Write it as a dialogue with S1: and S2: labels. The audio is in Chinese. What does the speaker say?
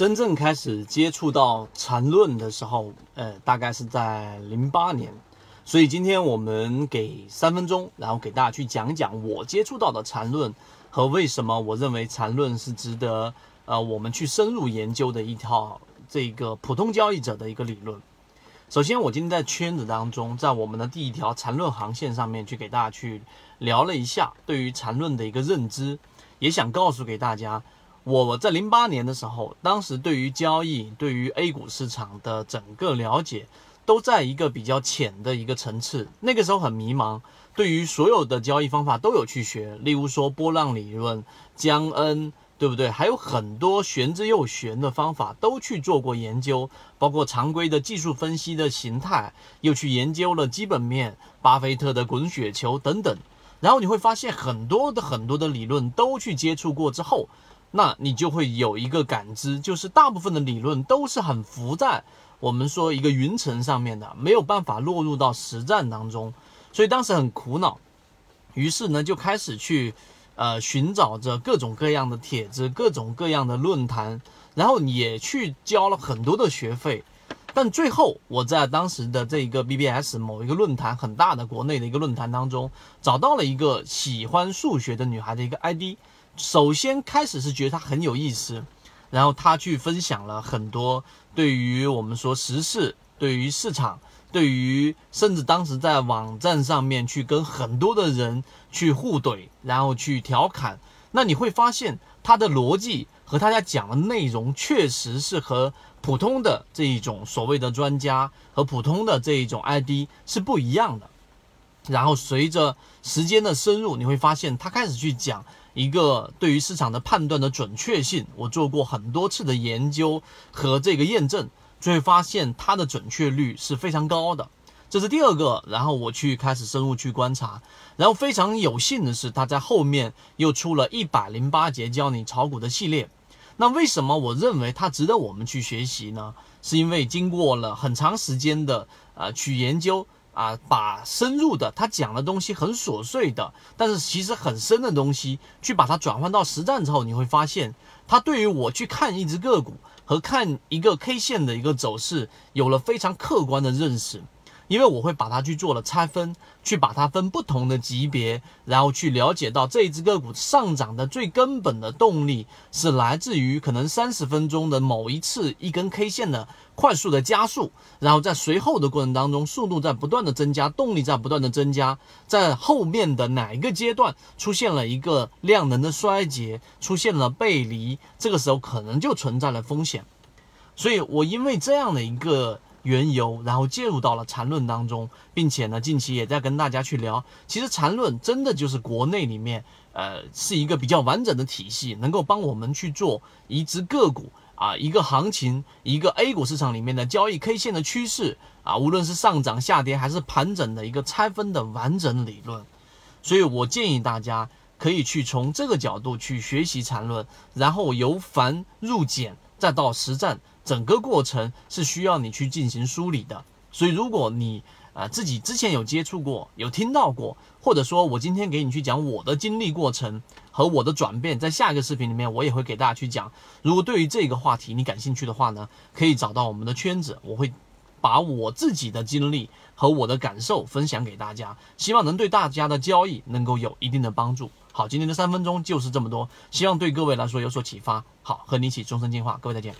S1: 真正开始接触到缠论的时候，呃，大概是在零八年。所以今天我们给三分钟，然后给大家去讲讲我接触到的缠论和为什么我认为缠论是值得呃我们去深入研究的一套这个普通交易者的一个理论。首先，我今天在圈子当中，在我们的第一条缠论航线上面去给大家去聊了一下对于缠论的一个认知，也想告诉给大家。我在零八年的时候，当时对于交易、对于 A 股市场的整个了解，都在一个比较浅的一个层次。那个时候很迷茫，对于所有的交易方法都有去学，例如说波浪理论、江恩，对不对？还有很多玄之又玄的方法都去做过研究，包括常规的技术分析的形态，又去研究了基本面、巴菲特的滚雪球等等。然后你会发现很多的很多的理论都去接触过之后。那你就会有一个感知，就是大部分的理论都是很浮在我们说一个云层上面的，没有办法落入到实战当中，所以当时很苦恼，于是呢就开始去呃寻找着各种各样的帖子、各种各样的论坛，然后也去交了很多的学费，但最后我在当时的这个 BBS 某一个论坛，很大的国内的一个论坛当中，找到了一个喜欢数学的女孩的一个 ID。首先开始是觉得他很有意思，然后他去分享了很多对于我们说时事、对于市场、对于甚至当时在网站上面去跟很多的人去互怼，然后去调侃。那你会发现他的逻辑和大家讲的内容确实是和普通的这一种所谓的专家和普通的这一种 ID 是不一样的。然后随着时间的深入，你会发现他开始去讲。一个对于市场的判断的准确性，我做过很多次的研究和这个验证，就会发现它的准确率是非常高的。这是第二个，然后我去开始深入去观察，然后非常有幸的是，他在后面又出了一百零八节教你炒股的系列。那为什么我认为它值得我们去学习呢？是因为经过了很长时间的呃去研究。啊，把深入的他讲的东西很琐碎的，但是其实很深的东西，去把它转换到实战之后，你会发现，他对于我去看一只个股和看一个 K 线的一个走势，有了非常客观的认识。因为我会把它去做了拆分，去把它分不同的级别，然后去了解到这一只个股上涨的最根本的动力是来自于可能三十分钟的某一次一根 K 线的快速的加速，然后在随后的过程当中，速度在不断的增加，动力在不断的增加，在后面的哪一个阶段出现了一个量能的衰竭，出现了背离，这个时候可能就存在了风险。所以我因为这样的一个。缘由，然后介入到了缠论当中，并且呢，近期也在跟大家去聊。其实缠论真的就是国内里面，呃，是一个比较完整的体系，能够帮我们去做一只个股啊，一个行情，一个 A 股市场里面的交易 K 线的趋势啊，无论是上涨、下跌还是盘整的一个拆分的完整理论。所以我建议大家可以去从这个角度去学习缠论，然后由繁入简，再到实战。整个过程是需要你去进行梳理的，所以如果你啊自己之前有接触过、有听到过，或者说我今天给你去讲我的经历过程和我的转变，在下一个视频里面我也会给大家去讲。如果对于这个话题你感兴趣的话呢，可以找到我们的圈子，我会把我自己的经历和我的感受分享给大家，希望能对大家的交易能够有一定的帮助。好，今天的三分钟就是这么多，希望对各位来说有所启发。好，和你一起终身进化，各位再见。